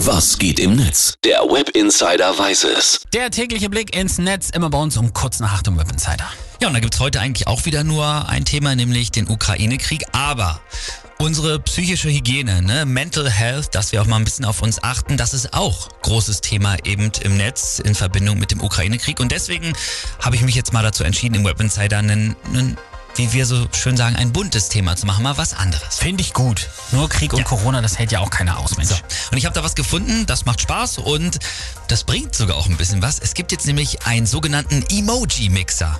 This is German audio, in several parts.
Was geht im Netz? Der Web Insider weiß es. Der tägliche Blick ins Netz, immer bei uns um kurz nach 8 im Web Insider. Ja, und da gibt's heute eigentlich auch wieder nur ein Thema, nämlich den Ukraine-Krieg. Aber unsere psychische Hygiene, ne, Mental Health, dass wir auch mal ein bisschen auf uns achten, das ist auch großes Thema eben im Netz in Verbindung mit dem Ukraine-Krieg. Und deswegen habe ich mich jetzt mal dazu entschieden, im Web Insider einen, einen wie wir so schön sagen, ein buntes Thema zu machen, mal was anderes. Finde ich gut. Nur Krieg und Ja. Corona, das hält ja auch keiner aus, Mensch. So. Und ich habe da was gefunden, das macht Spaß und das bringt sogar auch ein bisschen was. Es gibt jetzt nämlich einen sogenannten Emoji-Mixer.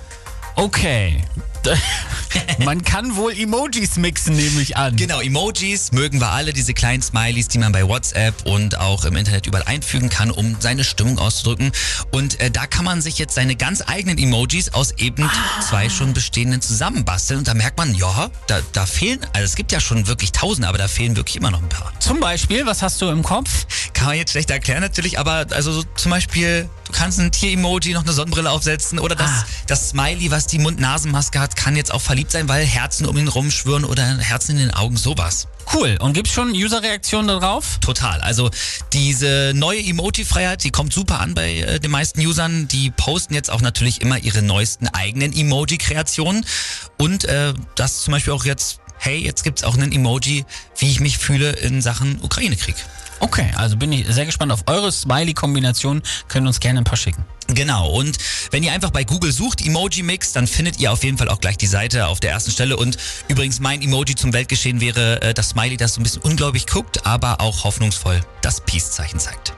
Okay. Man kann wohl Emojis mixen, nehme ich an. Genau, Emojis mögen wir alle, diese kleinen Smileys, die man bei WhatsApp und auch im Internet überall einfügen kann, um seine Stimmung auszudrücken. Und äh, da kann man sich jetzt seine ganz eigenen Emojis aus eben zwei schon bestehenden zusammenbasteln. Und da merkt man, ja, da, da fehlen, also es gibt ja schon wirklich tausende, aber da fehlen wirklich immer noch ein paar. Zum Beispiel, was hast du im Kopf? Kann man jetzt schlecht erklären natürlich, aber also so zum Beispiel, kannst ein Tier-Emoji, noch eine Sonnenbrille aufsetzen oder das, Ah. das Smiley, was die Mund-Nasen-Maske hat, kann jetzt auch verliebt sein, weil Herzen um ihn rumschwirren oder Herzen in den Augen, sowas. Cool. Und gibt's schon User-Reaktionen darauf? Total. Also diese neue Emoji-Freiheit, die kommt super an bei äh, den meisten Usern. Die posten jetzt auch natürlich immer ihre neuesten eigenen Emoji-Kreationen. Und äh, das zum Beispiel auch jetzt, hey, jetzt gibt's auch einen Emoji, wie ich mich fühle in Sachen Ukraine-Krieg. Okay, also bin ich sehr gespannt auf eure Smiley-Kombination. Können uns gerne ein paar schicken. Genau, und wenn ihr einfach bei Google sucht, Emoji Mix, dann findet ihr auf jeden Fall auch gleich die Seite auf der ersten Stelle. Und übrigens, mein Emoji zum Weltgeschehen wäre äh, das Smiley, das so ein bisschen ungläubig guckt, aber auch hoffnungsvoll das Peace-Zeichen zeigt.